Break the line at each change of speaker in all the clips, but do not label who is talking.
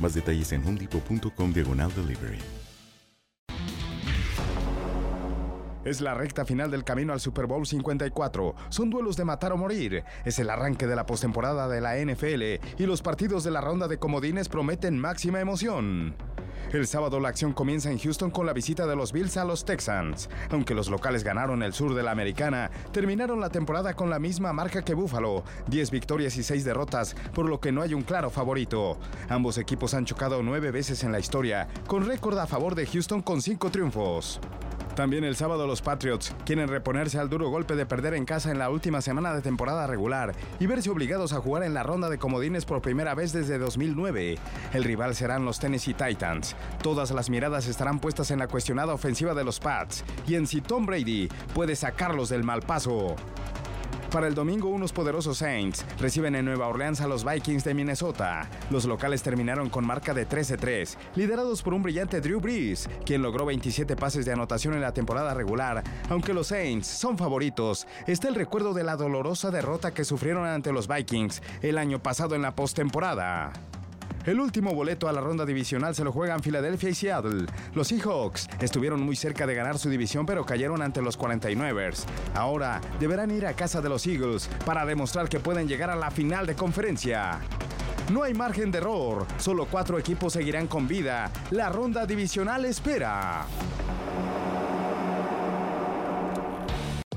Más detalles en homedepot.com diagonal delivery.
Es la recta final del camino al Super Bowl 54. Son duelos de matar o morir. Es el arranque de la postemporada de la NFL y los partidos de la ronda de comodines prometen máxima emoción. El sábado la acción comienza en Houston con la visita de los Bills a los Texans. Aunque los locales ganaron el sur de la americana, terminaron la temporada con la misma marca que Buffalo, 10 victorias y 6 derrotas, por lo que no hay un claro favorito. Ambos equipos han chocado nueve veces en la historia, con récord a favor de Houston con 5 triunfos. También el sábado los Patriots quieren reponerse al duro golpe de perder en casa en la última semana de temporada regular y verse obligados a jugar en la ronda de comodines por primera vez desde 2009. El rival serán los Tennessee Titans. Todas las miradas estarán puestas en la cuestionada ofensiva de los Pats y en si Tom Brady puede sacarlos del mal paso. Para el domingo, unos poderosos Saints reciben en Nueva Orleans a los Vikings de Minnesota. Los locales terminaron con marca de 13-3, liderados por un brillante Drew Brees, quien logró 27 pases de anotación en la temporada regular. Aunque los Saints son favoritos, está el recuerdo de la dolorosa derrota que sufrieron ante los Vikings el año pasado en la postemporada. El último boleto a la ronda divisional se lo juegan Filadelfia y Seattle. Los Seahawks estuvieron muy cerca de ganar su división pero cayeron ante los 49ers. Ahora deberán ir a casa de los Eagles para demostrar que pueden llegar a la final de conferencia. No hay margen de error, solo cuatro equipos seguirán con vida. La ronda divisional espera.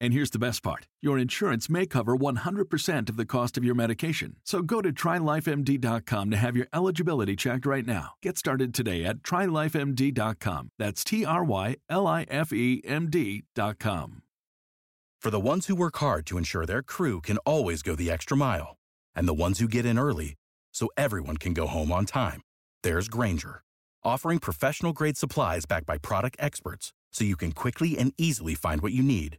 And here's the best part your insurance may cover 100% of the cost of your medication. So go to trylifemd.com to have your eligibility checked right now. Get started today at trylifemd.com. That's T R Y L I F E M D.com.
For the ones who work hard to ensure their crew can always go the extra mile, and the ones who get in early so everyone can go home on time, there's Granger, offering professional grade supplies backed by product experts so you can quickly and easily find what you need.